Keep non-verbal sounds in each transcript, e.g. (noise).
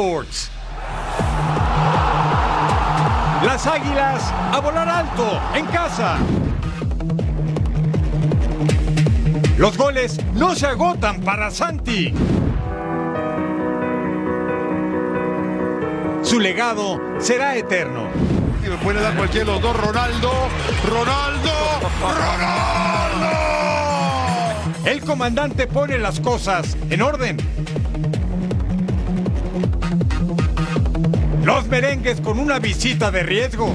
Sports. Las águilas a volar alto en casa. Los goles no se agotan para Santi. Su legado será eterno. Me puede dar cualquiera de los dos, Ronaldo, Ronaldo, Ronaldo. El comandante pone las cosas en orden. Los merengues con una visita de riesgo.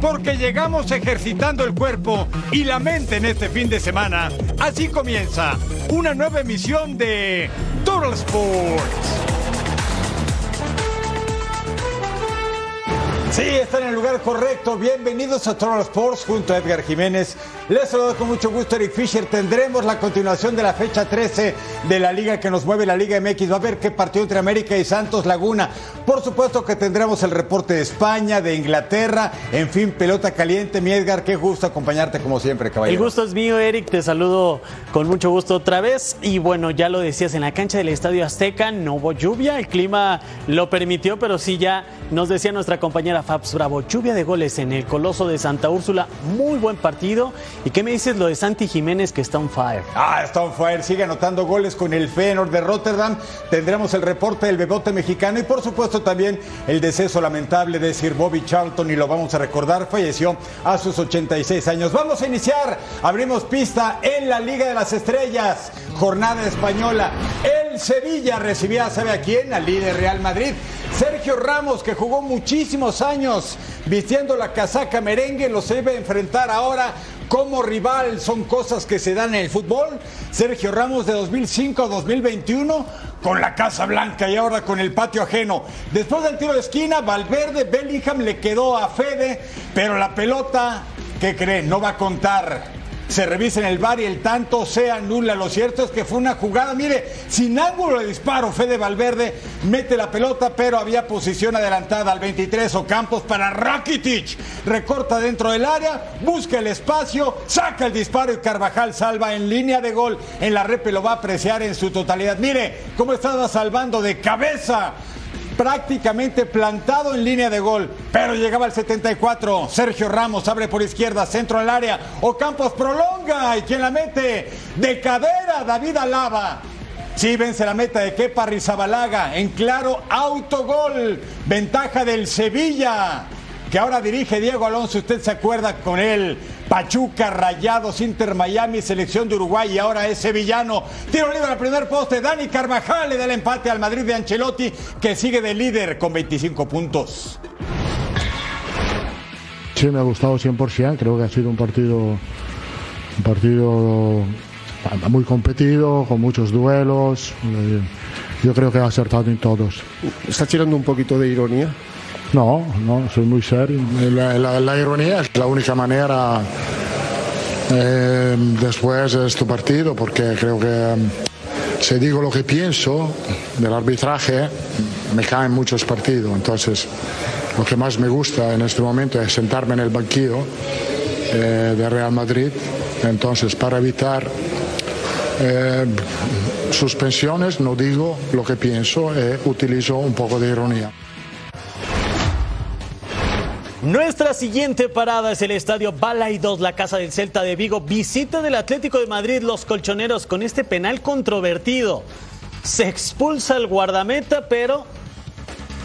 Porque llegamos ejercitando el cuerpo y la mente en este fin de semana. Así comienza una nueva emisión de Total Sports. Sí, están en el lugar correcto. Bienvenidos a Total Sports junto a Edgar Jiménez. Les saludo con mucho gusto Eric Fisher. Tendremos la continuación de la fecha 13 de la liga que nos mueve la Liga MX. Va a haber qué partido entre América y Santos Laguna. Por supuesto que tendremos el reporte de España, de Inglaterra. En fin, pelota caliente. Mi Edgar, qué gusto acompañarte como siempre, El caballero. gusto es mío, Eric. Te saludo con mucho gusto otra vez. Y bueno, ya lo decías, en la cancha del Estadio Azteca no hubo lluvia. El clima lo permitió, pero sí ya nos decía nuestra compañera Fabs Bravo. Lluvia de goles en el Coloso de Santa Úrsula. Muy buen partido. ¿Y qué me dices lo de Santi Jiménez que está on fire? Ah, está on fire, sigue anotando goles con el Feyenoord de Rotterdam. Tendremos el reporte del bebote mexicano y por supuesto también el deceso lamentable de Sir Bobby Charlton y lo vamos a recordar, falleció a sus 86 años. Vamos a iniciar, abrimos pista en la Liga de las Estrellas, jornada española. El Sevilla recibía, ¿sabe a quién? Al líder Real Madrid. Sergio Ramos, que jugó muchísimos años vistiendo la casaca merengue, los debe enfrentar ahora como rival. Son cosas que se dan en el fútbol. Sergio Ramos de 2005 a 2021 con la Casa Blanca y ahora con el patio ajeno. Después del tiro de esquina, Valverde, Bellingham le quedó a Fede, pero la pelota, ¿qué creen? No va a contar se revisa en el bar y el tanto se anula. Lo cierto es que fue una jugada, mire, sin ángulo de disparo, Fede Valverde mete la pelota, pero había posición adelantada al 23 Ocampos para Rakitic. Recorta dentro del área, busca el espacio, saca el disparo y Carvajal salva en línea de gol. En la repe lo va a apreciar en su totalidad. Mire cómo estaba salvando de cabeza prácticamente plantado en línea de gol, pero llegaba al 74. Sergio Ramos abre por izquierda, centro al área. Ocampos prolonga y quien la mete de cadera, David Alaba. Sí, vence la meta de Kepa Rizabalaga en claro autogol. Ventaja del Sevilla, que ahora dirige Diego Alonso. Usted se acuerda con él. Pachuca, Rayados, Inter Miami, selección de Uruguay y ahora es sevillano. Tiro libre al primer poste. Dani Carvajal le da el empate al Madrid de Ancelotti, que sigue de líder con 25 puntos. Sí, me ha gustado 100%. Creo que ha sido un partido, un partido muy competido, con muchos duelos. Eh, Yo creo que ha acertado en todos. ¿Estás tirando un poquito de ironía? No, no, soy muy serio. La, ironía es la única manera eh, después de este partido, porque creo que eh, si digo lo que pienso del arbitraje, me caen muchos partidos. Entonces, lo que más me gusta en este momento es sentarme en el banquillo eh, de Real Madrid. Entonces, para evitar eh, suspensiones, no digo lo que pienso utilizo un poco de ironía. Nuestra siguiente parada es el estadio Balaidos, la casa del Celta de Vigo. Visita del Atlético de Madrid, los colchoneros, con este penal controvertido. Se expulsa el guardameta, pero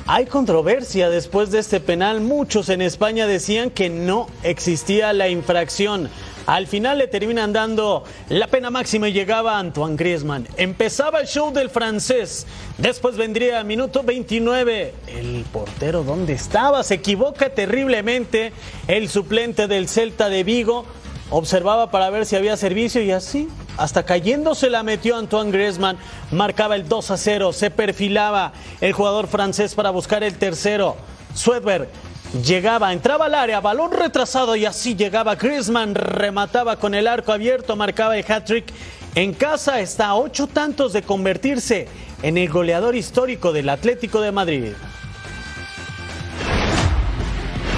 hay controversia después de este penal. Muchos en España decían que no existía la infracción. Al final le terminan dando la pena máxima y llegaba Antoine Griezmann. Empezaba el show del francés. Después vendría minuto 29. El portero, ¿dónde estaba? Se equivoca terriblemente. El suplente del Celta de Vigo observaba para ver si había servicio y así, hasta cayéndose la metió Antoine Griezmann, marcaba el 2 a 0, se perfilaba el jugador francés para buscar el tercero. Swedberg llegaba, entraba al área, balón retrasado y así llegaba Griezmann, remataba con el arco abierto, marcaba el hat-trick. En casa está a ocho tantos de convertirse en el goleador histórico del Atlético de Madrid.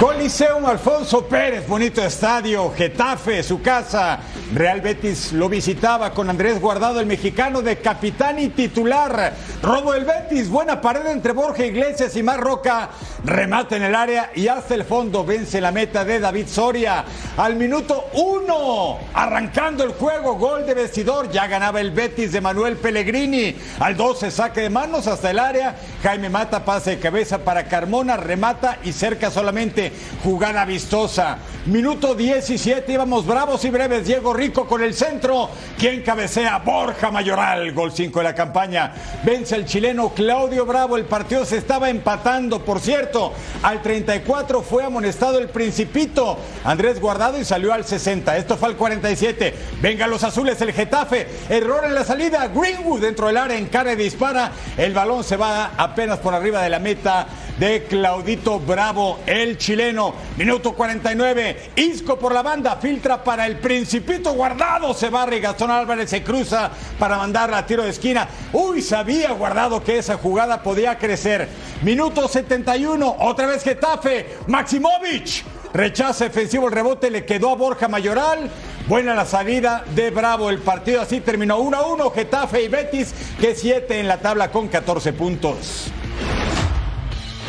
Coliseum Alfonso Pérez, bonito estadio, Getafe, su casa. Real Betis lo visitaba con Andrés Guardado, el mexicano de capitán y titular. Robo el Betis, buena pared entre Borja Iglesias y Marroca. Remate en el área y hasta el fondo vence la meta de David Soria. Al minuto uno, arrancando el juego, gol de vestidor. Ya ganaba el Betis de Manuel Pellegrini. Al 12, saque de manos hasta el área. Jaime Mata pase de cabeza para Carmona, remata y cerca solamente jugada vistosa. Minuto 17, íbamos bravos y breves. Diego Rico con el centro. Quien cabecea? Borja Mayoral, gol 5 de la campaña. Vence el chileno Claudio Bravo. El partido se estaba empatando, por cierto. Al 34 fue amonestado el Principito. Andrés Guardado y salió al 60. Esto fue al 47. Venga los azules, el Getafe. Error en la salida. Greenwood dentro del área, encara y dispara. El balón se va apenas por arriba de la meta de Claudito Bravo, el chileno. Minuto 49. Isco por la banda, filtra para el Principito guardado. Se barre Gastón Álvarez se cruza para mandarla a tiro de esquina. Uy, sabía guardado que esa jugada podía crecer. Minuto 71. Otra vez Getafe. Maximovic. Rechaza efensivo el rebote, le quedó a Borja Mayoral. Buena la salida de Bravo. El partido así terminó 1 a 1. Getafe y Betis, que 7 en la tabla con 14 puntos.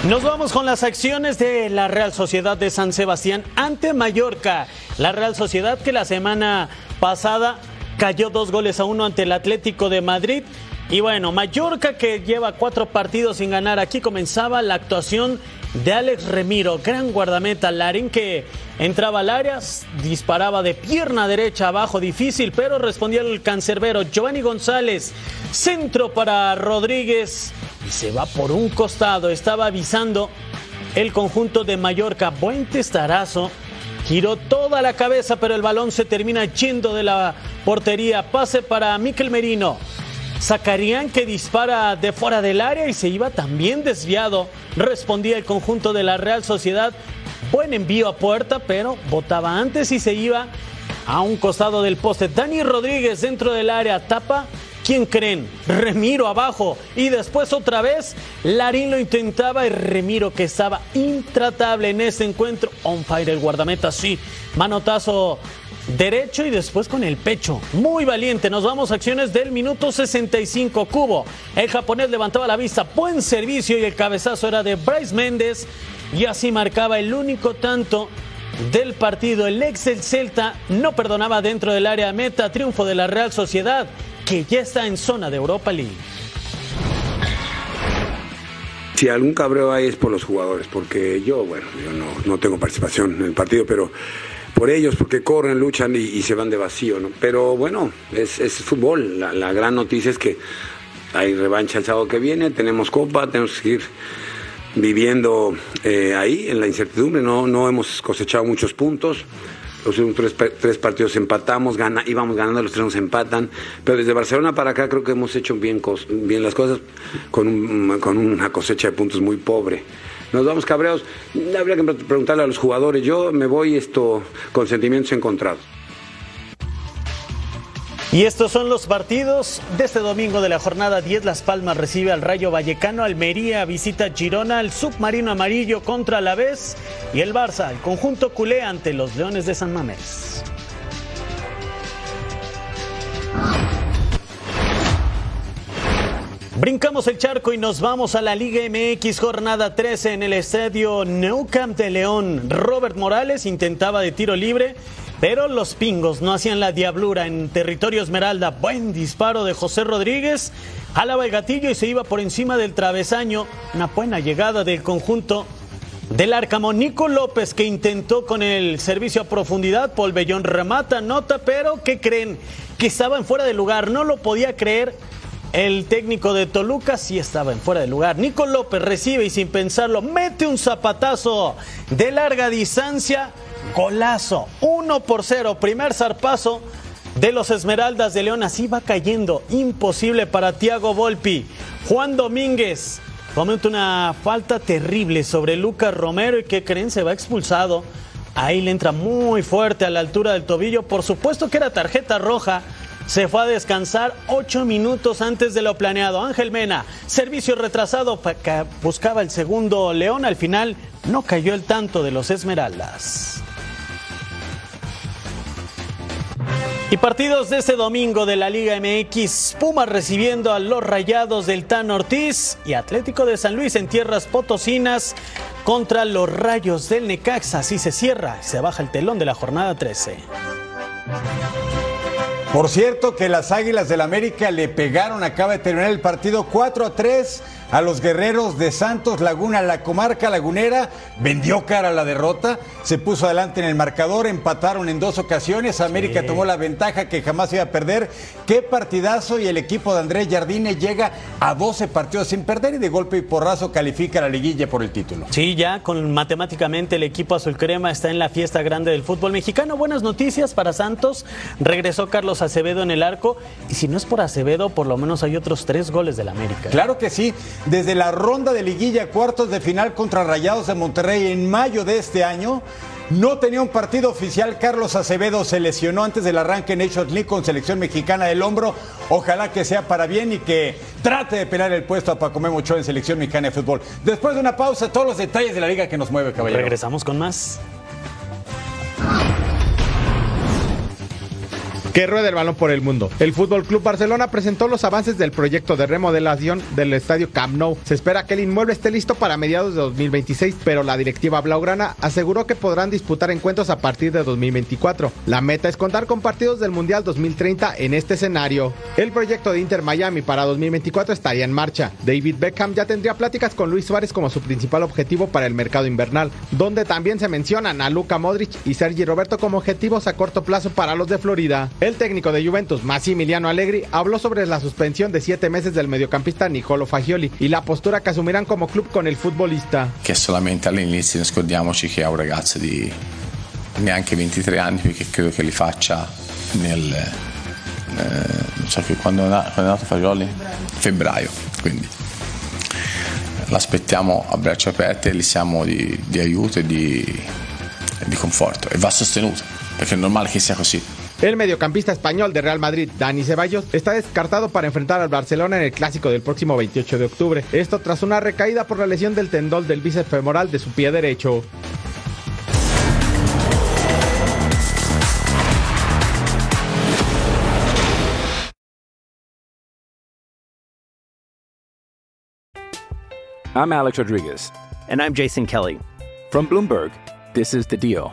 Nos vamos con las acciones de la Real Sociedad de San Sebastián ante Mallorca. La Real Sociedad que la semana pasada cayó dos goles a uno ante el Atlético de Madrid. Y bueno, Mallorca que lleva cuatro partidos sin ganar. Aquí comenzaba la actuación de Alex Remiro, gran guardameta, Larín que entraba al área, disparaba de pierna derecha abajo, difícil, pero respondía el cancerbero. Giovanni González, centro para Rodríguez y se va por un costado, estaba avisando el conjunto de Mallorca, buen testarazo, giró toda la cabeza, pero el balón se termina yendo de la portería, pase para Miquel Merino. Zacarían que dispara de fuera del área y se iba también desviado. Respondía el conjunto de la Real Sociedad. Buen envío a puerta, pero botaba antes y se iba a un costado del poste. Dani Rodríguez dentro del área tapa. ¿Quién creen? Remiro abajo. Y después otra vez, Larín lo intentaba y Remiro que estaba intratable en ese encuentro. On fire el guardameta, sí. Manotazo derecho y después con el pecho. Muy valiente. Nos vamos a acciones del minuto 65. Cubo. El japonés levantaba la vista. Buen servicio y el cabezazo era de Bryce Méndez. Y así marcaba el único tanto del partido. El ex del Celta no perdonaba dentro del área meta. Triunfo de la Real Sociedad que ya está en zona de Europa League. Si algún cabreo hay es por los jugadores, porque yo, bueno, yo no, no tengo participación en el partido, pero por ellos, porque corren, luchan y, se van de vacío, ¿no? Pero bueno, es, fútbol. La, gran noticia es que hay revancha el sábado que viene, tenemos copa, tenemos que seguir viviendo eh, ahí en la incertidumbre, no, no hemos cosechado muchos puntos. Los últimos tres, partidos empatamos, íbamos ganando, los tres nos empatan. Pero desde Barcelona para acá creo que hemos hecho bien, las cosas con una cosecha de puntos muy pobre nos vamos cabreados. Habría que preguntarle a los jugadores. Yo me voy esto con sentimientos encontrados. Y estos son los partidos de este domingo de la jornada 10. Las Palmas recibe al Rayo Vallecano, Almería visita Girona, el Submarino Amarillo contra la Vez y el Barça, el conjunto culé ante los Leones de San Mamés. Brincamos el charco y nos vamos a la Liga MX jornada 13 en el estadio Nou Camp de León. Robert Morales intentaba de tiro libre, pero los pingos no hacían la diablura en territorio Esmeralda. Buen disparo de José Rodríguez. Jalaba el gatillo y se iba por encima del travesaño. Una buena llegada del conjunto Del Arcamo, Nico López que intentó con el servicio a profundidad, Paul Bellón remata, nota, pero ¿qué creen? Que estaba en fuera de lugar, no lo podía creer. El técnico de Toluca sí estaba en fuera de lugar. Nico López recibe y sin pensarlo mete un zapatazo de larga distancia. Golazo. 1 por 0. Primer zarpazo de los Esmeraldas de León. Así va cayendo. Imposible para Tiago Volpi. Juan Domínguez comete una falta terrible sobre Lucas Romero. ¿Y qué creen? Se va expulsado. Ahí le entra muy fuerte a la altura del tobillo. Por supuesto que era tarjeta roja. Se fue a descansar ocho minutos antes de lo planeado. Ángel Mena, servicio retrasado, buscaba el segundo León. Al final no cayó el tanto de los Esmeraldas. Y partidos de este domingo de la Liga MX, Pumas recibiendo a los Rayados del Tan Ortiz y Atlético de San Luis en tierras potosinas contra los Rayos del Necaxa. Así se cierra, se baja el telón de la jornada 13. Por cierto que las Águilas del América le pegaron, acaba de terminar el partido 4 a 3 a los guerreros de Santos Laguna, la comarca lagunera, vendió cara a la derrota, se puso adelante en el marcador, empataron en dos ocasiones, América tomó la ventaja que jamás iba a perder. Qué partidazo y el equipo de Andrés Jardine llega a 12 partidos sin perder y de golpe y porrazo califica la liguilla por el título. Sí, ya con matemáticamente el equipo azul crema está en la fiesta grande del fútbol mexicano. Buenas noticias para Santos. Regresó Carlos Acevedo en el arco y si no es por Acevedo, por lo menos hay otros tres goles del América. Claro que sí desde la ronda de liguilla cuartos de final contra Rayados de Monterrey en mayo de este año. No tenía un partido oficial. Carlos Acevedo se lesionó antes del arranque en Nations League con selección mexicana del hombro. Ojalá que sea para bien y que trate de pelear el puesto a Paco Memo Ochoa en selección mexicana de fútbol. Después de una pausa, todos los detalles de la liga que nos mueve, caballero. Regresamos con más. Que rueda el balón por el mundo. El Fútbol Club Barcelona presentó los avances del proyecto de remodelación del estadio Camp Nou. Se espera que el inmueble esté listo para mediados de 2026, pero la directiva blaugrana aseguró que podrán disputar encuentros a partir de 2024. La meta es contar con partidos del Mundial 2030 en este escenario. El proyecto de Inter Miami para 2024 estaría en marcha. David Beckham ya tendría pláticas con Luis Suárez como su principal objetivo para el mercado invernal, donde también se mencionan a Luca Modric y Sergi Roberto como objetivos a corto plazo para los de Florida. El técnico de Juventus, Massimiliano Allegri, habló sobre la suspensión de siete meses del mediocampista Nicolo Fagioli y la postura que asumirán como club con el futbolista. Che solamente all'inizio scordiamoci che è un ragazzo di neanche 23 anni perché credo che li faccia nel... Eh, non so che quando, quando è nato Fagioli? Febbraio, quindi l'aspettiamo a braccia aperte, gli siamo di, di aiuto e di, di conforto e va sostenuto perché è normale che sia così. El mediocampista español de Real Madrid, Dani Ceballos, está descartado para enfrentar al Barcelona en el clásico del próximo 28 de octubre. Esto tras una recaída por la lesión del tendón del bíceps femoral de su pie derecho. I'm Alex Rodriguez. And I'm Jason Kelly. From Bloomberg, this is The Deal.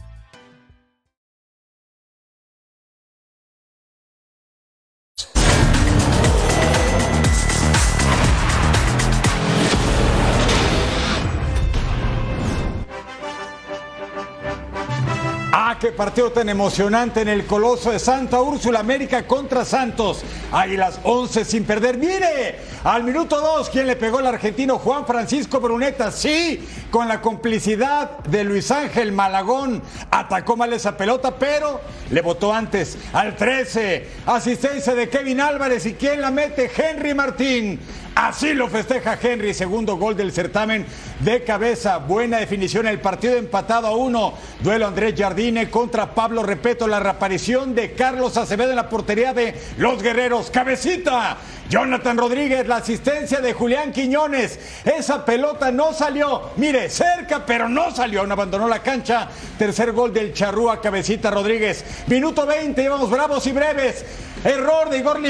Qué partido tan emocionante en el Coloso de Santa Úrsula, América contra Santos. Ahí las 11 sin perder. Mire, al minuto 2, ¿quién le pegó el argentino Juan Francisco Bruneta? Sí, con la complicidad de Luis Ángel Malagón. Atacó mal esa pelota, pero le votó antes. Al 13, asistencia de Kevin Álvarez. ¿Y quién la mete? Henry Martín. Así lo festeja Henry, segundo gol del certamen de cabeza. Buena definición, el partido empatado a uno. Duelo Andrés Jardine contra Pablo Repeto. La reaparición de Carlos Acevedo en la portería de los guerreros. Cabecita. Jonathan Rodríguez, la asistencia de Julián Quiñones. Esa pelota no salió. Mire, cerca, pero no salió. No abandonó la cancha. Tercer gol del Charrúa, cabecita Rodríguez. Minuto 20, íbamos bravos y breves. Error de Igor.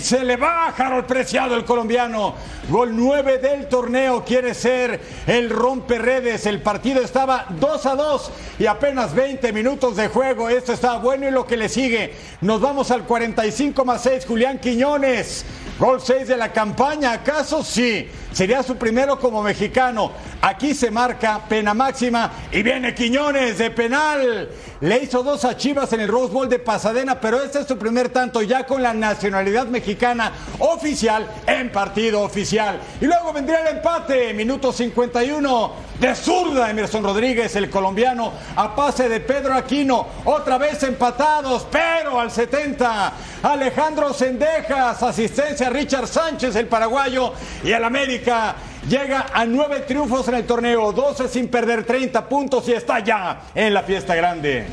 Se le va a Preciado, el colombiano. Gol 9 del torneo. Quiere ser el romperredes. El partido estaba 2 a 2 y apenas 20 minutos de juego. Esto está bueno y lo que le sigue. Nos vamos al 45 más 6. Julián Quiñones. Gol 6 de la campaña, ¿acaso? Sí. Sería su primero como mexicano. Aquí se marca pena máxima y viene Quiñones de penal. Le hizo dos a Chivas en el Rose Bowl de Pasadena, pero este es su primer tanto ya con la nacionalidad mexicana oficial en partido oficial. Y luego vendría el empate, minuto 51 de zurda Emerson Rodríguez, el colombiano, a pase de Pedro Aquino. Otra vez empatados, pero al 70 Alejandro Sendejas, asistencia a Richard Sánchez, el paraguayo, y el América llega a nueve triunfos en el torneo, 12 sin perder 30 puntos y está ya en la fiesta grande.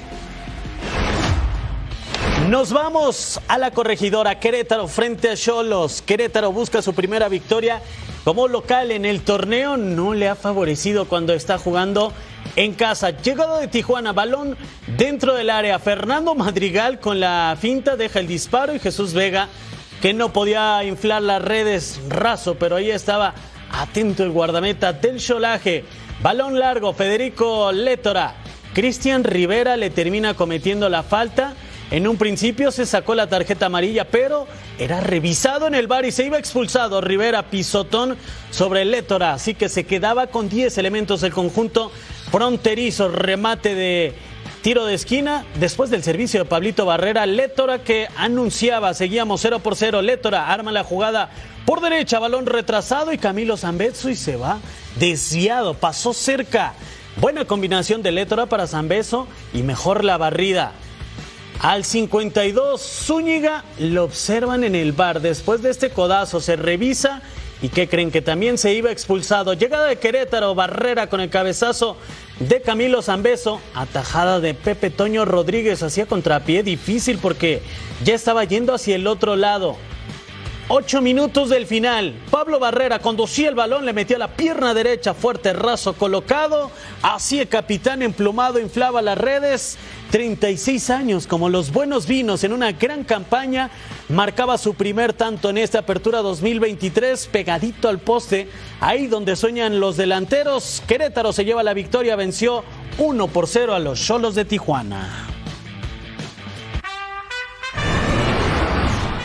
Nos vamos a la corregidora Querétaro frente a Cholos. Querétaro busca su primera victoria como local en el torneo. No le ha favorecido cuando está jugando en casa. Llegado de Tijuana, balón dentro del área. Fernando Madrigal con la finta deja el disparo y Jesús Vega que no podía inflar las redes raso, pero ahí estaba atento el guardameta del Cholaje. Balón largo, Federico Létora. Cristian Rivera le termina cometiendo la falta. En un principio se sacó la tarjeta amarilla, pero era revisado en el bar y se iba expulsado. Rivera pisotón sobre Létora, así que se quedaba con 10 elementos el conjunto fronterizo. Remate de tiro de esquina después del servicio de Pablito Barrera. Létora que anunciaba, seguíamos 0 por 0. Létora arma la jugada por derecha, balón retrasado y Camilo Zambetso y se va desviado, pasó cerca. Buena combinación de Létora para Zambeso y mejor la barrida. Al 52, Zúñiga lo observan en el bar. Después de este codazo se revisa y que creen que también se iba expulsado. Llegada de Querétaro, Barrera con el cabezazo de Camilo Zambeso, atajada de Pepe Toño Rodríguez, hacía contrapié difícil porque ya estaba yendo hacia el otro lado. Ocho minutos del final. Pablo Barrera conducía el balón, le metía la pierna derecha, fuerte raso colocado. Así el capitán emplumado inflaba las redes. 36 años, como los buenos vinos, en una gran campaña. Marcaba su primer tanto en esta apertura 2023, pegadito al poste. Ahí donde sueñan los delanteros. Querétaro se lleva la victoria, venció 1 por 0 a los Cholos de Tijuana.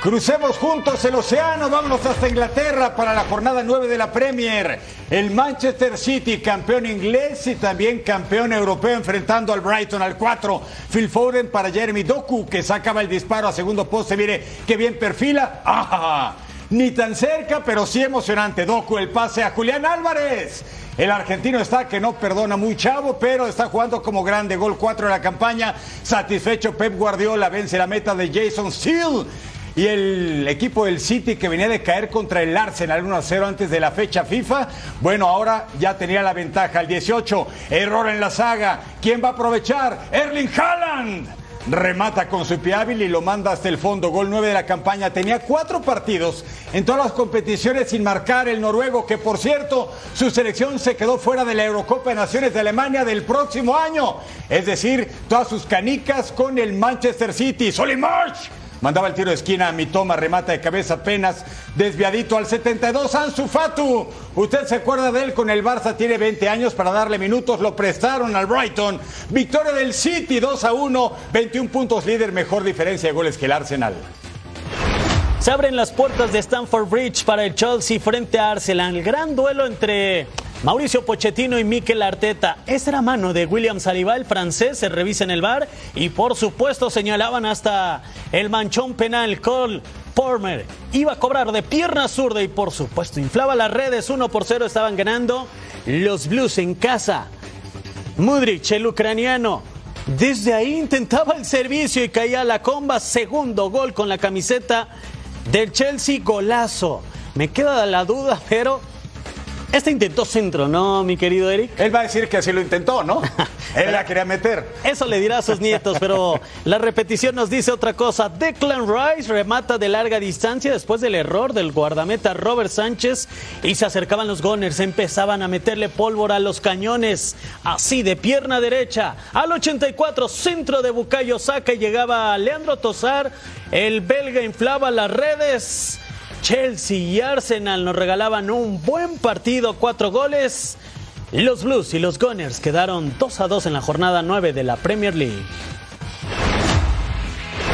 Crucemos juntos el océano, vámonos hasta Inglaterra para la jornada 9 de la Premier. El Manchester City, campeón inglés y también campeón europeo, enfrentando al Brighton al 4. Phil Foden para Jeremy Doku, que sacaba el disparo a segundo poste. Mire, qué bien perfila. ¡Ah! Ni tan cerca, pero sí emocionante. Doku, el pase a Julián Álvarez. El argentino está que no perdona muy chavo, pero está jugando como grande. Gol 4 de la campaña. Satisfecho Pep Guardiola vence la meta de Jason Steele. Y el equipo del City que venía de caer contra el Arsenal 1-0 antes de la fecha FIFA, bueno, ahora ya tenía la ventaja. El 18, error en la saga. ¿Quién va a aprovechar? Erling Haaland. Remata con su pie hábil y lo manda hasta el fondo. Gol 9 de la campaña. Tenía cuatro partidos en todas las competiciones sin marcar el noruego, que por cierto, su selección se quedó fuera de la Eurocopa de Naciones de Alemania del próximo año. Es decir, todas sus canicas con el Manchester City. Solly March Mandaba el tiro de esquina a mi toma, remata de cabeza apenas desviadito al 72. Ansu Fatu, usted se acuerda de él con el Barça, tiene 20 años para darle minutos, lo prestaron al Brighton. Victoria del City 2 a 1, 21 puntos líder, mejor diferencia de goles que el Arsenal. Se abren las puertas de Stamford Bridge para el Chelsea frente a Arsenal. Gran duelo entre Mauricio Pochettino y Mikel Arteta. Esa era mano de William Saliba, el francés, se revisa en el bar y por supuesto señalaban hasta el manchón penal. Cole Pormer iba a cobrar de pierna zurda y por supuesto inflaba las redes. 1 por 0 estaban ganando los Blues en casa. Mudrich, el ucraniano, desde ahí intentaba el servicio y caía la comba. Segundo gol con la camiseta del Chelsea, golazo. Me queda la duda, pero Este intentó centro, ¿no, mi querido Eric? Él va a decir que así lo intentó, ¿no? (laughs) Él la quería meter. Eso le dirá a sus nietos, pero la repetición nos dice otra cosa. Declan Rice remata de larga distancia después del error del guardameta Robert Sánchez y se acercaban los Gunners, empezaban a meterle pólvora a los cañones, así de pierna derecha. Al 84, centro de Bucayo Saca y llegaba Leandro Tosar, el belga inflaba las redes. Chelsea y Arsenal nos regalaban un buen partido, cuatro goles. Los Blues y los Gunners quedaron 2 a 2 en la jornada 9 de la Premier League.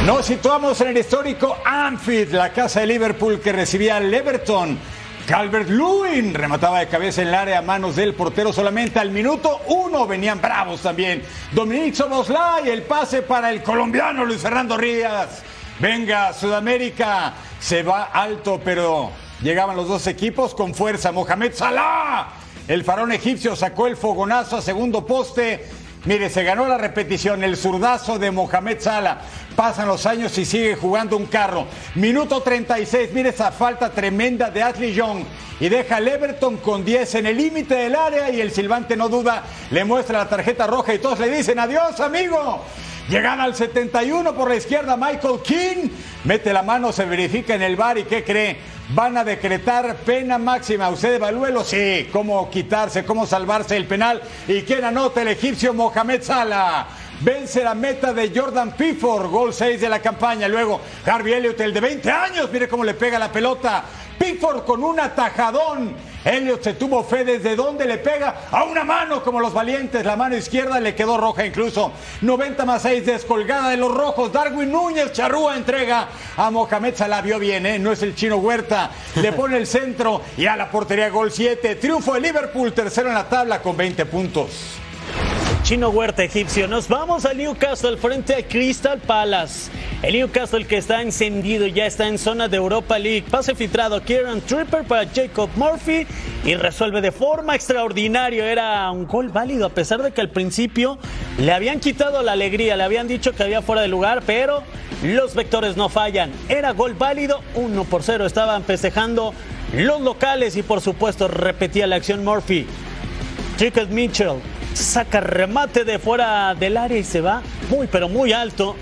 Nos situamos en el histórico Anfield, la casa de Liverpool que recibía al Everton. Calvert Lewin remataba de cabeza en el área a manos del portero solamente al minuto uno. Venían bravos también. Dominic Soboslai, el pase para el colombiano Luis Fernando Rías. Venga, Sudamérica. Se va alto, pero llegaban los dos equipos con fuerza. Mohamed Salah. El farón egipcio sacó el fogonazo a segundo poste. Mire, se ganó la repetición, el zurdazo de Mohamed Salah. Pasan los años y sigue jugando un carro. Minuto 36, mire esa falta tremenda de Ashley Young. Y deja al Everton con 10 en el límite del área y el silbante no duda, le muestra la tarjeta roja y todos le dicen adiós, amigo. Llegan al 71 por la izquierda Michael King. Mete la mano, se verifica en el bar y ¿qué cree? Van a decretar pena máxima. Usted evalúelo, sí. Cómo quitarse, cómo salvarse el penal. ¿Y quién anota el egipcio Mohamed Salah? Vence la meta de Jordan Pickford, gol 6 de la campaña. Luego Harvey Elliott, el de 20 años, mire cómo le pega la pelota. Pickford con un atajadón. Elliot se tuvo fe desde donde le pega a una mano como los valientes. La mano izquierda le quedó roja incluso. 90 más 6 descolgada de los rojos. Darwin Núñez Charrúa entrega a Mohamed Salah. Vio bien, ¿eh? no es el chino Huerta. Le (laughs) pone el centro y a la portería gol 7. Triunfo de Liverpool, tercero en la tabla con 20 puntos. Chino Huerta egipcio. Nos vamos al Newcastle frente a Crystal Palace. El Newcastle que está encendido ya está en zona de Europa League. Pase filtrado Kieran Tripper para Jacob Murphy y resuelve de forma extraordinaria. Era un gol válido a pesar de que al principio le habían quitado la alegría, le habían dicho que había fuera de lugar, pero los vectores no fallan. Era gol válido, 1 por 0. Estaban festejando los locales y por supuesto repetía la acción Murphy. Jacob Mitchell saca remate de fuera del área y se va muy pero muy alto.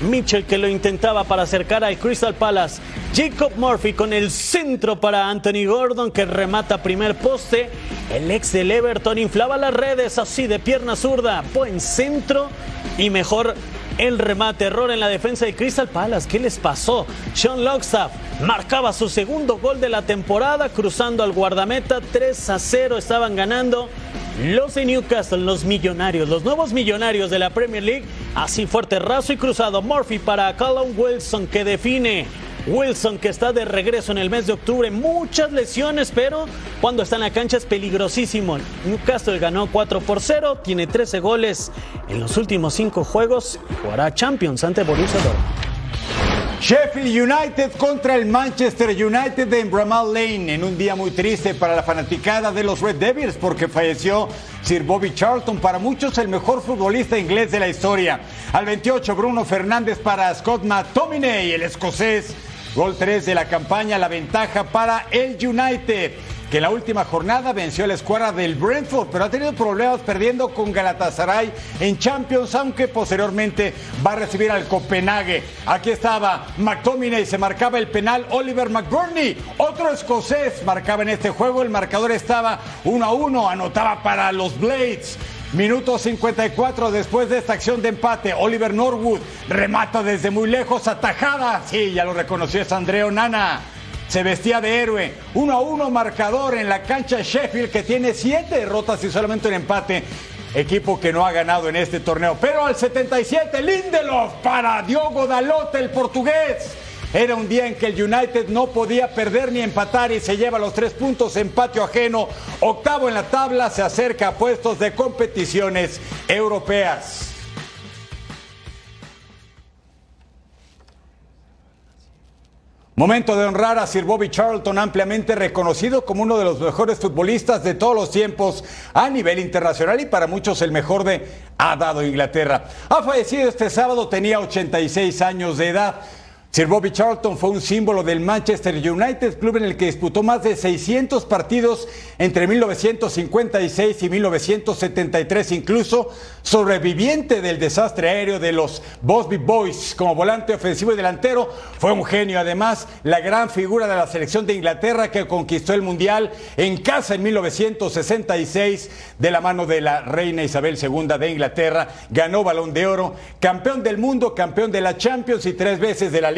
Mitchell que lo intentaba para acercar al Crystal Palace. Jacob Murphy con el centro para Anthony Gordon que remata primer poste. El ex del Everton inflaba las redes así de pierna zurda. Buen centro y mejor el remate. Error en la defensa de Crystal Palace. ¿Qué les pasó? Sean Longstaff marcaba su segundo gol de la temporada cruzando al guardameta. 3 a 0 estaban ganando. Los de Newcastle, los millonarios, los nuevos millonarios de la Premier League. Así fuerte, raso y cruzado. Murphy para Callum Wilson que define. Wilson que está de regreso en el mes de octubre. Muchas lesiones, pero cuando está en la cancha es peligrosísimo. Newcastle ganó 4 por 0, tiene 13 goles en los últimos 5 juegos y jugará Champions ante Borussia Dortmund. Sheffield United contra el Manchester United en Bramall Lane en un día muy triste para la fanaticada de los Red Devils porque falleció Sir Bobby Charlton, para muchos el mejor futbolista inglés de la historia. Al 28 Bruno Fernández para Scott McTominay, el escocés. Gol 3 de la campaña, la ventaja para el United que en la última jornada venció a la escuadra del Brentford, pero ha tenido problemas perdiendo con Galatasaray en Champions, aunque posteriormente va a recibir al Copenhague. Aquí estaba McTominay, se marcaba el penal Oliver McBurney, otro escocés marcaba en este juego, el marcador estaba 1 a 1, anotaba para los Blades. Minuto 54 después de esta acción de empate, Oliver Norwood remata desde muy lejos, atajada. Sí, ya lo reconoció es Andreo Nana se vestía de héroe. 1 a 1 marcador en la cancha Sheffield que tiene siete derrotas y solamente un empate. Equipo que no ha ganado en este torneo. Pero al 77, Lindelof para Diogo Dalot, el portugués. Era un día en que el United no podía perder ni empatar y se lleva los tres puntos en patio ajeno. Octavo en la tabla, se acerca a puestos de competiciones europeas. Momento de honrar a Sir Bobby Charlton, ampliamente reconocido como uno de los mejores futbolistas de todos los tiempos a nivel internacional y para muchos el mejor de ha dado Inglaterra. Ha fallecido este sábado, tenía 86 años de edad. Sir Bobby Charlton fue un símbolo del Manchester United, club en el que disputó más de 600 partidos entre 1956 y 1973, incluso sobreviviente del desastre aéreo de los Bosby Boys como volante ofensivo y delantero. Fue un genio, además, la gran figura de la selección de Inglaterra que conquistó el Mundial en casa en 1966 de la mano de la reina Isabel II de Inglaterra. Ganó balón de oro, campeón del mundo, campeón de la Champions y tres veces de la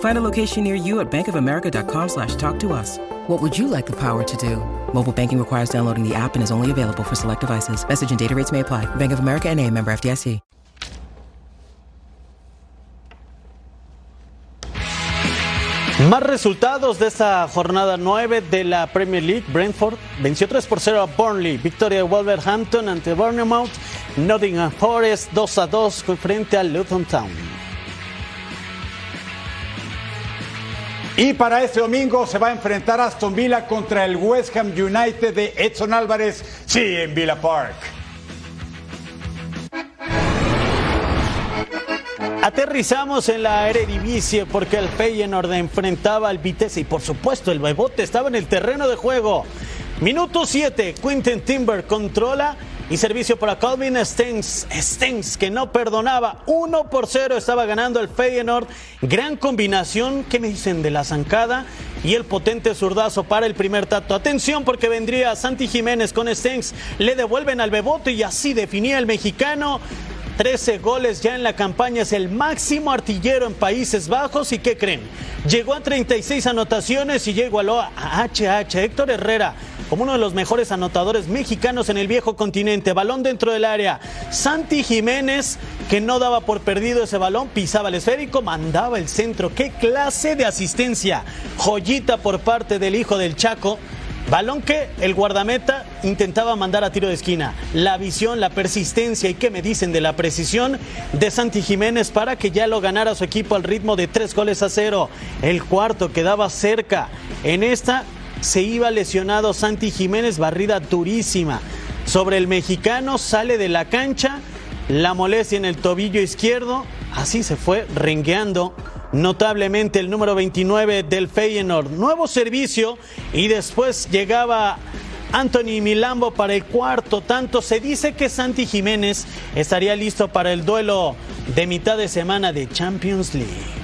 Find a location near you at bankofamerica.com slash talk to us. What would you like the power to do? Mobile banking requires downloading the app and is only available for select devices. Message and data rates may apply. Bank of America and a member FDIC. Más resultados de esta jornada 9 de la Premier League. Brentford venció 3 por 0 a Burnley. Victoria de Wolverhampton ante Bournemouth. Nottingham Forest 2 a 2 frente a Luton Town. Y para este domingo se va a enfrentar Aston Villa contra el West Ham United de Edson Álvarez, sí, en Villa Park. Aterrizamos en la Eredivisie porque el Feyenoord enfrentaba al Vitesse y por supuesto el Bebote estaba en el terreno de juego. Minuto 7, Quinten Timber controla y servicio para Calvin Stengs. Stengs que no perdonaba. 1 por 0 estaba ganando el Feyenoord. Gran combinación. ¿Qué me dicen de la zancada? Y el potente zurdazo para el primer tato. Atención porque vendría Santi Jiménez con Stengs. Le devuelven al Bebote y así definía el mexicano. 13 goles ya en la campaña, es el máximo artillero en Países Bajos. ¿Y qué creen? Llegó a 36 anotaciones y llegó a HH Héctor Herrera como uno de los mejores anotadores mexicanos en el viejo continente. Balón dentro del área. Santi Jiménez, que no daba por perdido ese balón, pisaba el esférico, mandaba el centro. ¡Qué clase de asistencia! Joyita por parte del hijo del Chaco. Balón que el guardameta intentaba mandar a tiro de esquina. La visión, la persistencia y qué me dicen de la precisión de Santi Jiménez para que ya lo ganara su equipo al ritmo de tres goles a cero. El cuarto quedaba cerca. En esta se iba lesionado Santi Jiménez, barrida durísima. Sobre el mexicano sale de la cancha, la molestia en el tobillo izquierdo, así se fue rengueando notablemente el número 29 del Feyenoord. Nuevo servicio y después llegaba Anthony Milambo para el cuarto tanto. Se dice que Santi Jiménez estaría listo para el duelo de mitad de semana de Champions League.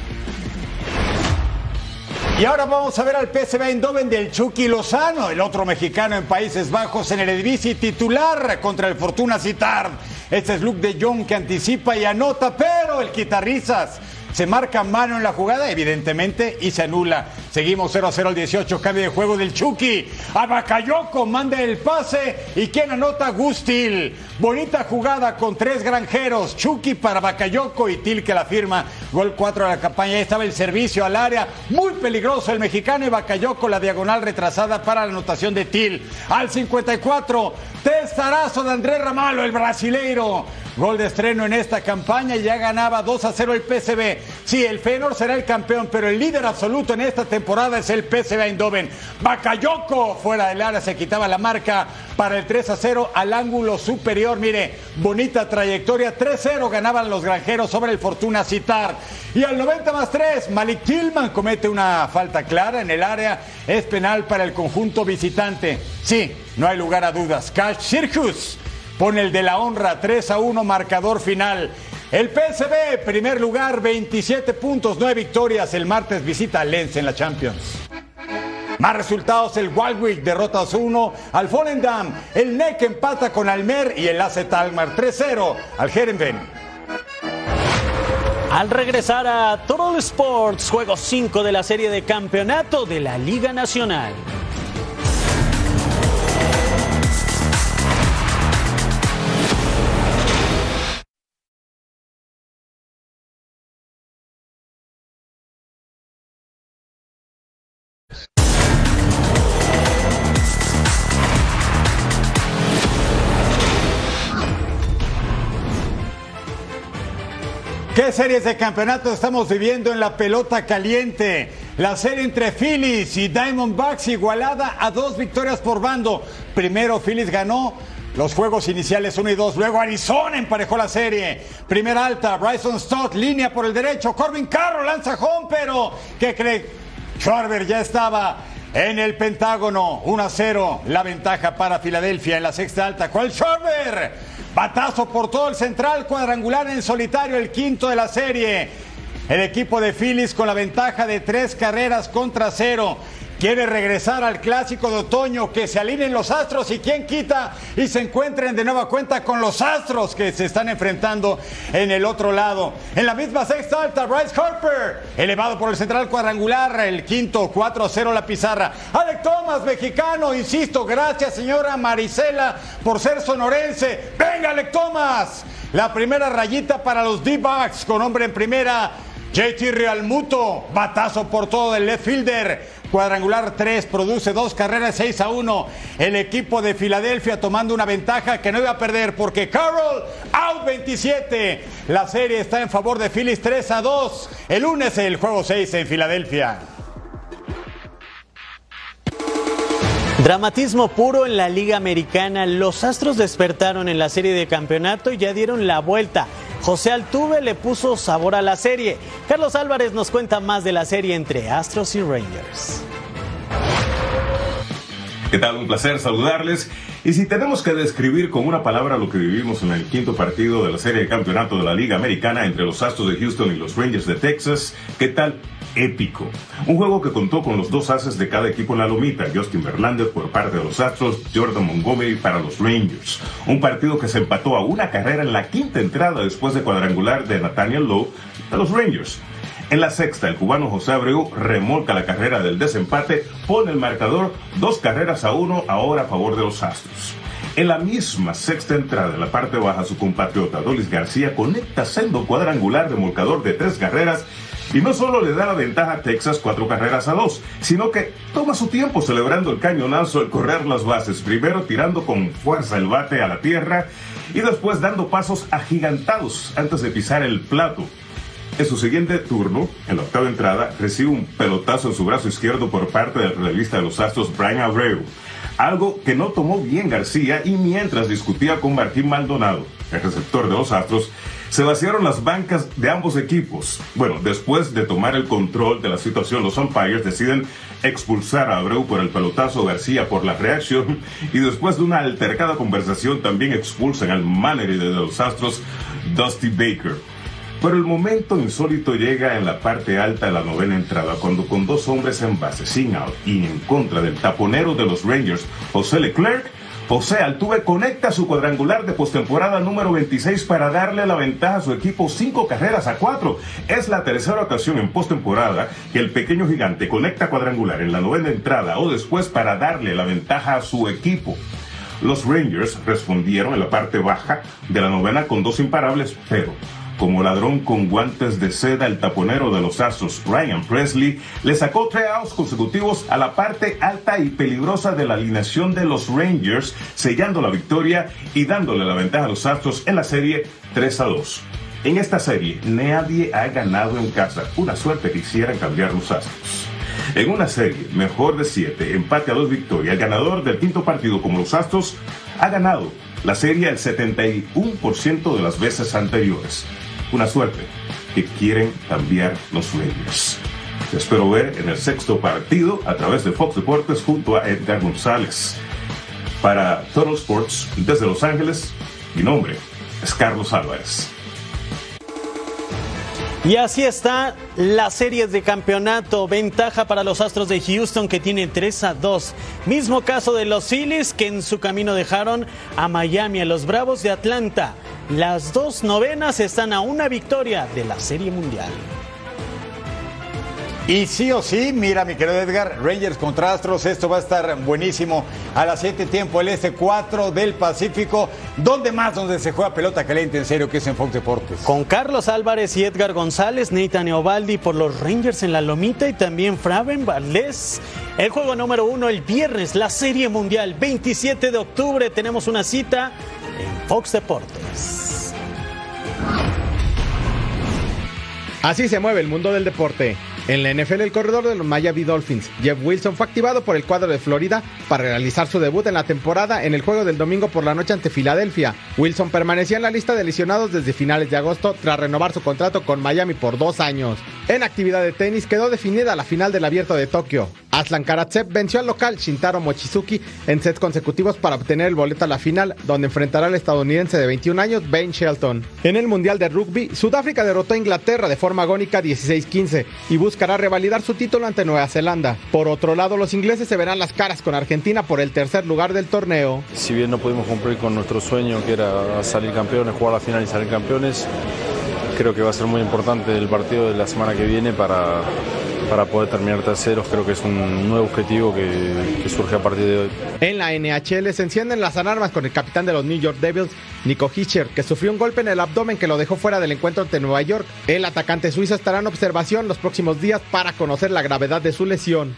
Y ahora vamos a ver al PSV Eindhoven del Chucky Lozano, el otro mexicano en Países Bajos en el Eredivisie titular contra el Fortuna Citar. Este es Luke de Jong que anticipa y anota, pero el quitarrizas se marca mano en la jugada, evidentemente, y se anula. Seguimos 0 a 0 al 18, cambio de juego del Chucky. A Bakayoko manda el pase y quien anota Gustil. Bonita jugada con tres granjeros. Chucky para Bakayoko y Til que la firma. Gol 4 de la campaña. Ahí estaba el servicio al área. Muy peligroso el mexicano y Bakayoko la diagonal retrasada para la anotación de Til. Al 54, testarazo de Andrés Ramalo, el brasileiro. Gol de estreno en esta campaña y ya ganaba 2 a 0 el PSV. Sí, el Feyenoord será el campeón, pero el líder absoluto en esta temporada es el PSV Eindhoven. Bakayoko fuera del área se quitaba la marca para el 3 a 0 al ángulo superior. Mire, bonita trayectoria. 3-0 ganaban los granjeros sobre el Fortuna Citar. Y al 90 más 3, Malik Tillman comete una falta clara en el área. Es penal para el conjunto visitante. Sí, no hay lugar a dudas. Cash Circus pone el de la honra 3 a 1 marcador final. El PSV, primer lugar, 27 puntos, 9 victorias. El martes visita a Lens en la Champions. Más resultados, el Waldwick derrota 2-1 al Volendam, el NEC empata con Almer y el AC Talmar 3-0 al Herenven. Al regresar a Total Sports, juego 5 de la serie de campeonato de la Liga Nacional. ¿Qué series de campeonato estamos viviendo en la pelota caliente? La serie entre Phillies y Diamondbacks igualada a dos victorias por bando. Primero Phillies ganó los juegos iniciales 1 y 2. Luego Arizona emparejó la serie. Primera alta, Bryson Stott, línea por el derecho. Corbin Carroll lanza home, pero ¿qué cree? Schwarber ya estaba en el Pentágono. 1 a 0. La ventaja para Filadelfia en la sexta alta. ¿Cuál Schwarber? Batazo por todo el central, cuadrangular en solitario, el quinto de la serie. El equipo de Phillies con la ventaja de tres carreras contra cero quiere regresar al clásico de otoño, que se alineen los astros y quien quita y se encuentren de nueva cuenta con los astros que se están enfrentando en el otro lado. En la misma sexta alta, Bryce Harper, elevado por el central cuadrangular, el quinto 4-0 la pizarra. Alec Thomas, mexicano, insisto, gracias señora Marisela por ser sonorense. Venga Alec Thomas, la primera rayita para los D-Backs con hombre en primera. JT Realmuto, batazo por todo el left fielder. Cuadrangular 3, produce dos carreras 6 a 1. El equipo de Filadelfia tomando una ventaja que no iba a perder porque Carroll out 27. La serie está en favor de Phillies 3 a 2. El lunes el juego 6 en Filadelfia. Dramatismo puro en la Liga Americana. Los Astros despertaron en la serie de campeonato y ya dieron la vuelta. José Altuve le puso sabor a la serie. Carlos Álvarez nos cuenta más de la serie entre Astros y Rangers. ¿Qué tal? Un placer saludarles. Y si tenemos que describir con una palabra lo que vivimos en el quinto partido de la serie de campeonato de la Liga Americana entre los Astros de Houston y los Rangers de Texas, ¿qué tal? Épico. Un juego que contó con los dos haces de cada equipo en la lomita, Justin Verlander por parte de los Astros, Jordan Montgomery para los Rangers. Un partido que se empató a una carrera en la quinta entrada después de cuadrangular de Nathaniel Lowe de los Rangers. En la sexta, el cubano José Abreu remolca la carrera del desempate, pone el marcador dos carreras a uno ahora a favor de los Astros. En la misma sexta entrada, en la parte baja, su compatriota Dolis García conecta sendo cuadrangular remolcador de tres carreras y no solo le da la ventaja a Texas cuatro carreras a dos, sino que toma su tiempo celebrando el cañonazo al correr las bases, primero tirando con fuerza el bate a la tierra y después dando pasos agigantados antes de pisar el plato. En su siguiente turno, en la octava entrada, recibe un pelotazo en su brazo izquierdo por parte del revista de los Astros Brian Abreu, algo que no tomó bien García y mientras discutía con Martín Maldonado, el receptor de los Astros, se vaciaron las bancas de ambos equipos. Bueno, después de tomar el control de la situación, los umpires deciden expulsar a Abreu por el pelotazo, García por la reacción y después de una altercada conversación también expulsan al manager de los Astros, Dusty Baker. Pero el momento insólito llega en la parte alta de la novena entrada, cuando con dos hombres en base, sin out y en contra del taponero de los Rangers, José Leclerc, José Altuve conecta su cuadrangular de postemporada número 26 para darle la ventaja a su equipo cinco carreras a cuatro. Es la tercera ocasión en postemporada que el pequeño gigante conecta cuadrangular en la novena entrada o después para darle la ventaja a su equipo. Los Rangers respondieron en la parte baja de la novena con dos imparables, pero como ladrón con guantes de seda, el taponero de los Astros, Ryan Presley, le sacó tres outs consecutivos a la parte alta y peligrosa de la alineación de los Rangers, sellando la victoria y dándole la ventaja a los Astros en la serie 3 a 2. En esta serie, nadie ha ganado en casa. Una suerte que hicieran cambiar los Astros. En una serie mejor de 7, empate a dos victorias, el ganador del quinto partido como los Astros ha ganado la serie el 71% de las veces anteriores una suerte que quieren cambiar los Rangers. Te espero ver en el sexto partido a través de Fox Deportes junto a Edgar González. Para Total Sports desde Los Ángeles, mi nombre es Carlos Álvarez. Y así está la serie de campeonato. Ventaja para los Astros de Houston que tienen 3 a 2. Mismo caso de los Phillies que en su camino dejaron a Miami, a los Bravos de Atlanta. Las dos novenas están a una victoria de la Serie Mundial. Y sí o sí, mira mi querido Edgar, Rangers contra Astros, esto va a estar buenísimo a las 7 tiempo el S4 del Pacífico, donde más donde se juega pelota caliente en serio que es en Fox Deportes. Con Carlos Álvarez y Edgar González, Nathan Eovaldi por los Rangers en la Lomita y también Fraven Valdés. El juego número uno el viernes, la Serie Mundial, 27 de octubre, tenemos una cita en Fox Deportes. Así se mueve el mundo del deporte. En la NFL, el corredor de los Miami Dolphins, Jeff Wilson, fue activado por el cuadro de Florida para realizar su debut en la temporada en el juego del domingo por la noche ante Filadelfia. Wilson permanecía en la lista de lesionados desde finales de agosto tras renovar su contrato con Miami por dos años. En actividad de tenis quedó definida la final del Abierto de Tokio. Aslan Karatsev venció al local Shintaro Mochizuki en sets consecutivos para obtener el boleto a la final, donde enfrentará al estadounidense de 21 años Ben Shelton. En el Mundial de Rugby, Sudáfrica derrotó a Inglaterra de forma agónica 16-15 y buscará revalidar su título ante Nueva Zelanda. Por otro lado, los ingleses se verán las caras con Argentina por el tercer lugar del torneo. Si bien no pudimos cumplir con nuestro sueño, que era salir campeones, jugar la final y salir campeones, creo que va a ser muy importante el partido de la semana que viene para, para poder terminar terceros. Creo que es un nuevo objetivo que, surge a partir de hoy. En la NHL se encienden las alarmas con el capitán de los New York Devils, Nico Hischer, que sufrió un golpe en el abdomen que lo dejó fuera del encuentro ante Nueva York. El atacante suizo estará en observación los próximos días para conocer la gravedad de su lesión.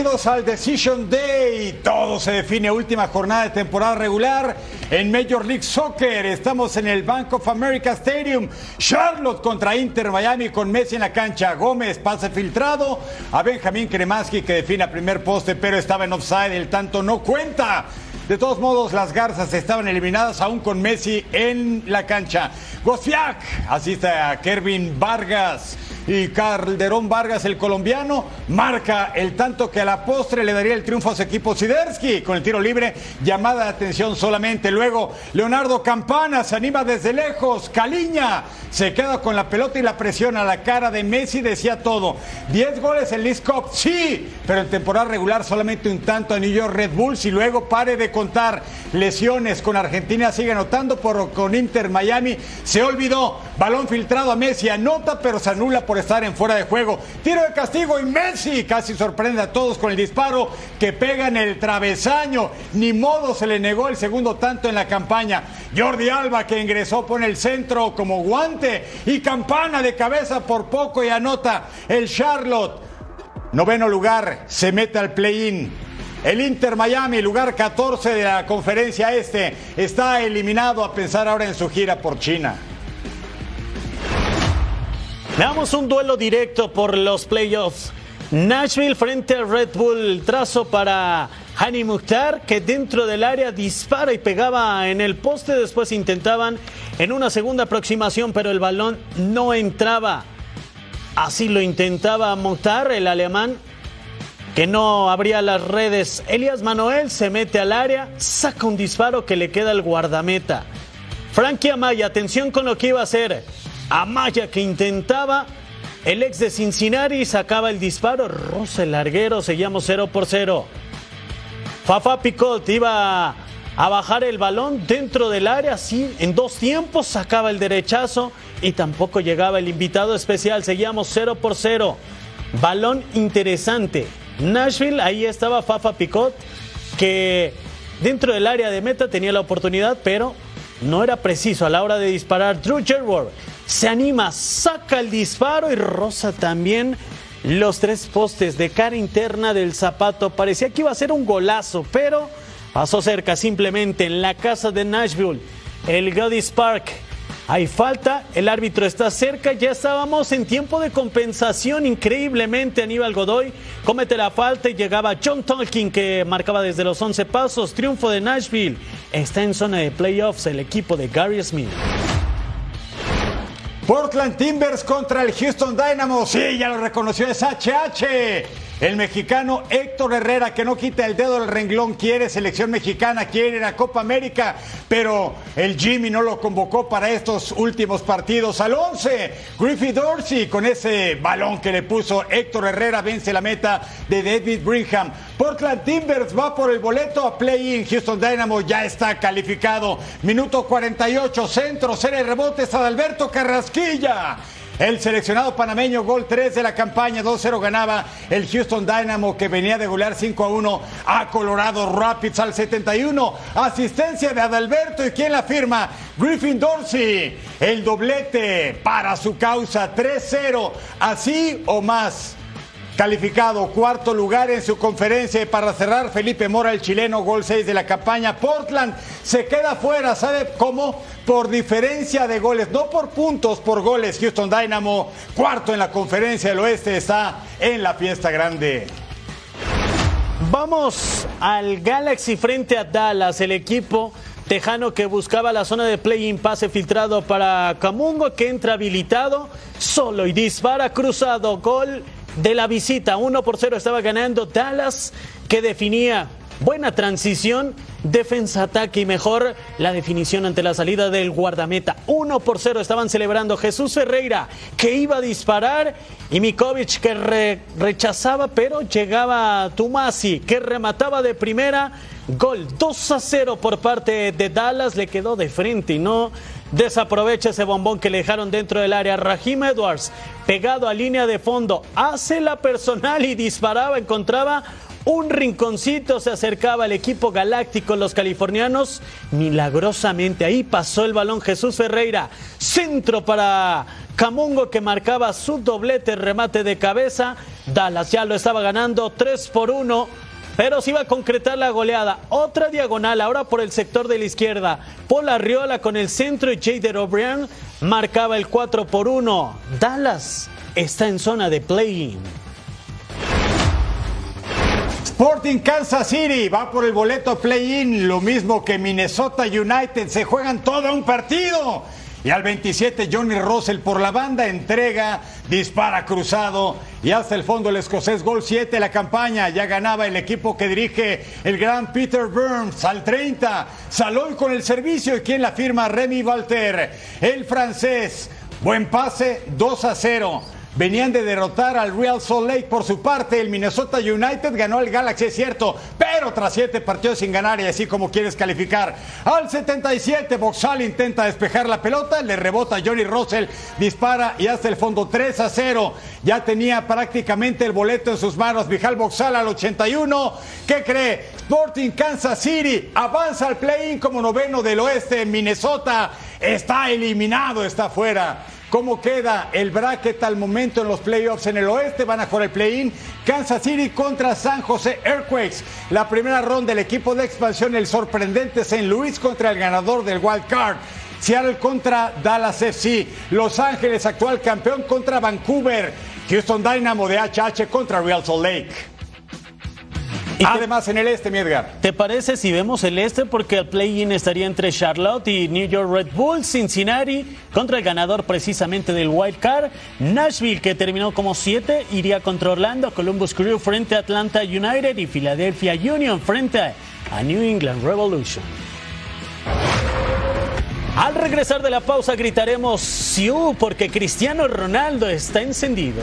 Bienvenidos al Decision Day. Todo se define última jornada de temporada regular en Major League Soccer. Estamos en el Bank of America Stadium. Charlotte contra Inter Miami con Messi en la cancha. Gómez pase filtrado a Benjamín Kremaski que define a primer poste, pero estaba en offside. El tanto no cuenta. De todos modos, las garzas estaban eliminadas aún con Messi en la cancha. Gostiak asiste a Kervin Vargas y Calderón Vargas, el colombiano, marca el tanto que a la postre le daría el triunfo a su equipo Sidersky con el tiro libre, llamada de atención solamente. Luego, Leonardo Campana se anima desde lejos, Caliña se queda con la pelota y la presión a la cara de Messi, decía todo. 10 goles en Cup, sí, pero en temporada regular solamente un tanto a New York Red Bulls y luego pare de contar lesiones con Argentina, sigue anotando por, con Inter Miami, se olvidó, balón filtrado a Messi, anota pero se anula por estar en fuera de juego. Tiro de castigo y Messi casi sorprende a todos con el disparo que pega en el travesaño. Ni modo se le negó el segundo tanto en la campaña. Jordi Alba que ingresó pone el centro como guante y campana de cabeza por poco y anota el Charlotte. Noveno lugar, se mete al play-in. El Inter Miami, lugar 14 de la conferencia este, está eliminado a pensar ahora en su gira por China. Veamos un duelo directo por los playoffs. Nashville frente al Red Bull. Trazo para Hani Mukhtar, que dentro del área dispara y pegaba en el poste. Después intentaban en una segunda aproximación, pero el balón no entraba. Así lo intentaba Mukhtar, el alemán, que no abría las redes. Elias Manuel se mete al área, saca un disparo que le queda al guardameta. Frankie Amaya, atención con lo que iba a hacer. Amaya que intentaba, el ex de Cincinnati sacaba el disparo, rosa el larguero, seguíamos 0 por 0. Fafa Picot iba a bajar el balón dentro del área, sí, en dos tiempos sacaba el derechazo y tampoco llegaba el invitado especial, seguíamos 0 por 0. Balón interesante. Nashville, ahí estaba Fafa Picot, que dentro del área de meta tenía la oportunidad, pero no era preciso a la hora de disparar. Drew Gerward se anima, saca el disparo y roza también los tres postes de cara interna del zapato. Parecía que iba a ser un golazo, pero pasó cerca simplemente en la casa de Nashville. El Goddess Park. Hay falta, el árbitro está cerca, ya estábamos en tiempo de compensación. Increíblemente, Aníbal Godoy comete la falta y llegaba John Tolkien que marcaba desde los 11 pasos. Triunfo de Nashville. Está en zona de playoffs el equipo de Gary Smith. Portland Timbers contra el Houston Dynamo. Sí, ya lo reconoció, es HH. El mexicano Héctor Herrera, que no quita el dedo del renglón, quiere selección mexicana, quiere ir a Copa América, pero el Jimmy no lo convocó para estos últimos partidos. Al 11, Griffith Dorsey con ese balón que le puso Héctor Herrera vence la meta de David Brigham. Portland Timbers va por el boleto a play-in. Houston Dynamo ya está calificado. Minuto 48, centro, serie de rebotes, Adalberto Carrasquilla. El seleccionado panameño, gol 3 de la campaña, 2-0 ganaba el Houston Dynamo que venía de golear 5-1 a Colorado Rapids al 71. Asistencia de Adalberto y quien la firma, Griffin Dorsey. El doblete para su causa, 3-0, así o más. Calificado cuarto lugar en su conferencia y para cerrar Felipe Mora, el chileno, gol 6 de la campaña. Portland se queda fuera, ¿sabe cómo? Por diferencia de goles, no por puntos, por goles. Houston Dynamo, cuarto en la conferencia del oeste, está en la fiesta grande. Vamos al Galaxy frente a Dallas, el equipo tejano que buscaba la zona de play-in pase filtrado para Camungo que entra habilitado solo y dispara cruzado gol de la visita. 1 por 0 estaba ganando Dallas, que definía buena transición, defensa-ataque y mejor la definición ante la salida del guardameta. 1 por 0 estaban celebrando Jesús Ferreira, que iba a disparar, y Mikovic, que rechazaba, pero llegaba Tumasi, que remataba de primera. Gol 2 a 0 por parte de Dallas, le quedó de frente y no desaprovecha ese bombón que le dejaron dentro del área. Rahim Edwards, pegado a línea de fondo, hace la personal y disparaba, encontraba un rinconcito, se acercaba el equipo galáctico, los californianos. Milagrosamente ahí pasó el balón Jesús Ferreira. Centro para Camungo que marcaba su doblete, remate de cabeza. Dallas ya lo estaba ganando 3 por 1 pero se iba a concretar la goleada. Otra diagonal, ahora por el sector de la izquierda. Paul Arriola con el centro y Jader O'Brien marcaba el 4 por 1. Dallas está en zona de play-in. Sporting Kansas City va por el boleto play-in, lo mismo que Minnesota United. Se juegan todo un partido. Y al 27 Johnny Russell por la banda entrega, dispara cruzado y hasta el fondo el escocés gol 7 la campaña. Ya ganaba el equipo que dirige el gran Peter Burns al 30. Salón con el servicio y quien la firma Remy Walter, el francés. Buen pase 2 a 0. Venían de derrotar al Real Salt Lake por su parte. El Minnesota United ganó el Galaxy, es cierto, pero tras siete partidos sin ganar y así como quieres calificar. Al 77, Boxal intenta despejar la pelota, le rebota Johnny Russell, dispara y hasta el fondo 3 a 0. Ya tenía prácticamente el boleto en sus manos. Vijal Boxal al 81. ¿Qué cree? Sporting Kansas City avanza al play-in como noveno del oeste. Minnesota está eliminado, está fuera. ¿Cómo queda el bracket al momento en los playoffs en el oeste? Van a jugar el play-in. Kansas City contra San José Earthquakes. La primera ronda del equipo de expansión, el sorprendente St. Louis contra el ganador del Wild Card. Seattle contra Dallas FC. Los Ángeles, actual campeón contra Vancouver. Houston Dynamo de HH contra Real Salt Lake. Además, en el este, mi Edgar. ¿Te parece si vemos el este? Porque el play-in estaría entre Charlotte y New York Red Bull, Cincinnati contra el ganador precisamente del White Card, Nashville, que terminó como 7, iría contra Orlando, Columbus Crew frente a Atlanta United y Philadelphia Union frente a New England Revolution. Al regresar de la pausa gritaremos Siu porque Cristiano Ronaldo está encendido.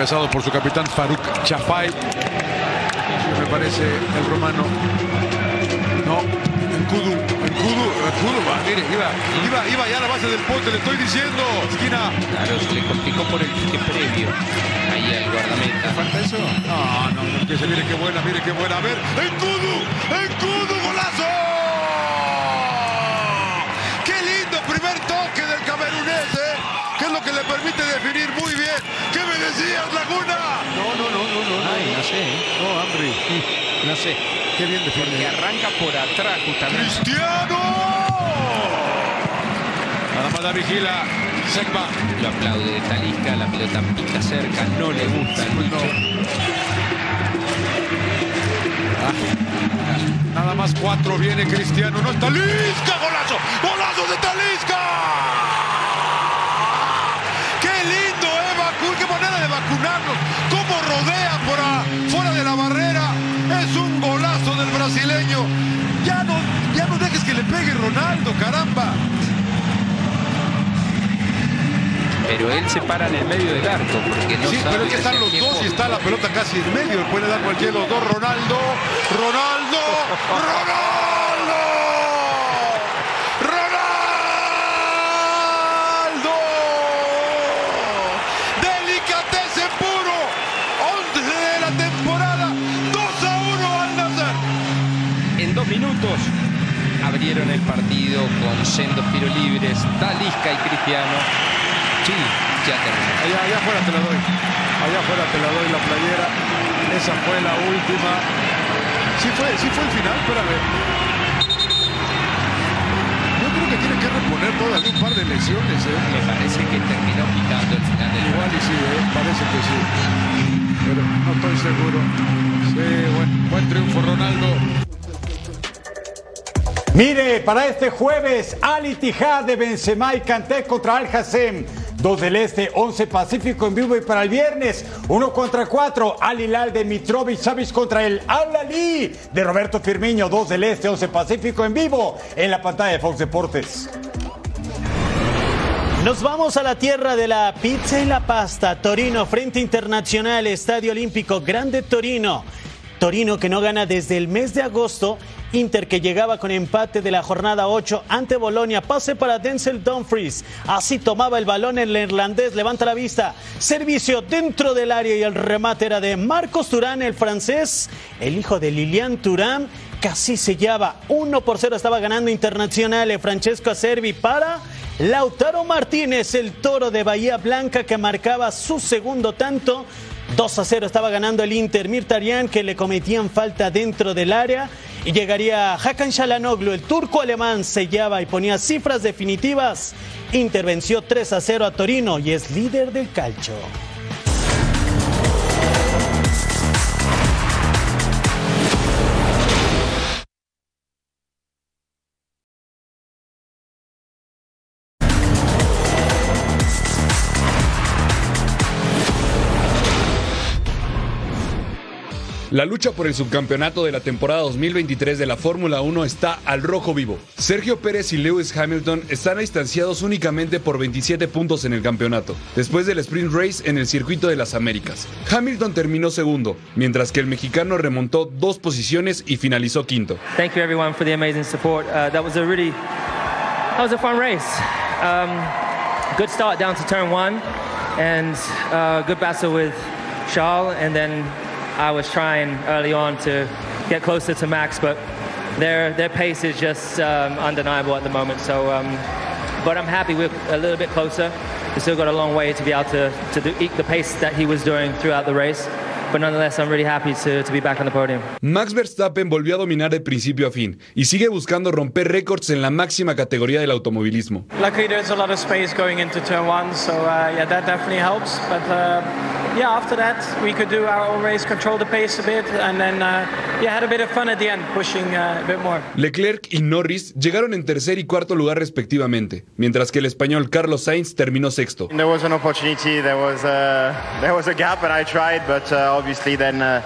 Encabezado por su capitán Faruk Chafay. Me parece el romano. No, Kudu, mire, iba, iba, iba ya a la base del poste, le estoy diciendo, esquina. Claro, se le complicó por el pique previo. Ahí al guardameta. ¿Falta eso? No, no, no, que se mire qué buena, mire qué buena. A ver, en Kudu, en Kudu, golazo. Qué lindo primer toque del camerunés, ¿eh? Que es lo que le permite definir muy bien. ¿Qué me decías, Laguna? No, no, no, no, no. no sé. ¿eh? No, Ambri. (laughs) No sé. Qué bien Porque define. arranca por atrás justamente. ¡Cristiano! Nada más la vigila. Sekba. Lo aplaude de Talisca, la pelota pica cerca, no le gusta al bicho. Nada más cuatro viene Cristiano. No es Talisca. Golazo. Golazo de Talisca. Vacunarnos. Cómo rodea por fuera de la barrera. Es un golazo del brasileño. Ya no, ya no dejes que le pegue Ronaldo, caramba. Pero él se para en el medio del arco porque no sí, sabe pero es que están los dos y está la pelota casi en medio. Puede dar cualquiera de los dos. Ronaldo. Ronaldo. Ronaldo. (laughs) abrieron el partido con sendos tiros libres, Talisca y Cristiano. Sí, ya terminó. Allá, allá afuera te la doy. Allá afuera te la doy la playera. Esa fue la última. Sí fue, sí fue el final, espérame. Yo creo que tiene que reponer todavía un par de lesiones, ¿eh? Me parece que terminó quitando el final del Igual y sí, ¿eh? parece que sí. Pero no estoy seguro. Sí, buen, buen triunfo, Ronaldo. Mire, para este jueves, Al Ittihad de Benzema y Kanté contra Al Hassem. 2 del Este, 11 Pacífico en vivo y para el viernes, 1 contra 4, Al Hilal de Mitrovic Savic contra el Al Ali de Roberto Firmino, 2 del Este, 11 Pacífico en vivo en la pantalla de Fox Deportes. Nos vamos a la tierra de la pizza y la pasta. Torino, Frente Internacional, Estadio Olímpico, Grande Torino. Torino que no gana desde el mes de agosto. Inter que llegaba con empate de la jornada 8 ante Bolonia. Pase para Denzel Dumfries. Así tomaba el balón el irlandés. Levanta la vista. Servicio dentro del área y el remate era de Marcos Turán, el francés, el hijo de Lilian Turán. Casi sellaba 1 por 0. Estaba ganando Internacional. Francesco Acerbi para Lautaro Martínez, el toro de Bahía Blanca que marcaba su segundo tanto. 2 a 0 estaba ganando el Inter. Mirtarian que le cometían falta dentro del área. Y llegaría Hakan Shalanoglu, el turco alemán, sellaba y ponía cifras definitivas. Intervenció 3 a 0 a Torino y es líder del calcio. La lucha por el subcampeonato de la temporada 2023 de la Fórmula 1 está al rojo vivo. Sergio Pérez y Lewis Hamilton están distanciados únicamente por 27 puntos en el campeonato, después del sprint race en el circuito de las Américas. Hamilton terminó segundo, mientras que el mexicano remontó dos posiciones y finalizó quinto. Thank you everyone for the amazing support. Uh, that was a really, that was a fun race. Um, good start down to turn one, and uh, good battle with Charles, and then I was trying early on to get closer to Max, but their their pace is just um, undeniable at the moment. So, um, but I'm happy we're a little bit closer. We still got a long way to be able to to do, eke the pace that he was doing throughout the race. But nonetheless, I'm really happy to, to be back on the podium. Max Verstappen volvió a dominar de principio a fin y sigue buscando romper récords en la máxima categoría del automovilismo. Luckily, there's a lot of space going into turn one, so uh, yeah, that definitely helps. But uh, yeah, after that, we could do our own race, control the pace a bit, and then uh, yeah, had a bit of fun at the end, pushing uh, a bit more. Leclerc y Norris llegaron en tercer y cuarto lugar respectivamente, mientras que el español Carlos Sainz terminó sexto. There was an opportunity, there was a, (laughs) there was a gap, and I tried, but uh, obviously then uh,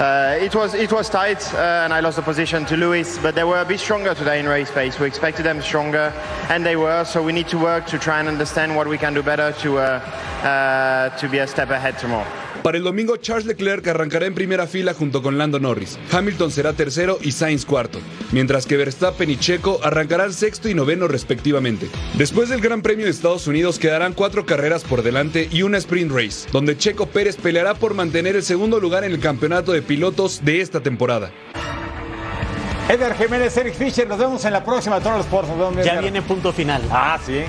uh, it was it was tight, uh, and I lost the position to Lewis. But they were a bit stronger today in race pace. We expected them stronger, and they were. So we need to work to try and understand what we can do better to uh, uh, to be a step ahead Para el domingo, Charles Leclerc arrancará en primera fila junto con Lando Norris. Hamilton será tercero y Sainz cuarto, mientras que Verstappen y Checo arrancarán sexto y noveno respectivamente. Después del Gran Premio de Estados Unidos quedarán cuatro carreras por delante y una sprint race, donde Checo Pérez peleará por mantener el segundo lugar en el campeonato de pilotos de esta temporada. Edgar Jiménez, Eric Fischer, nos vemos en la próxima Total Sports. Ya viene punto final. Ah, sí.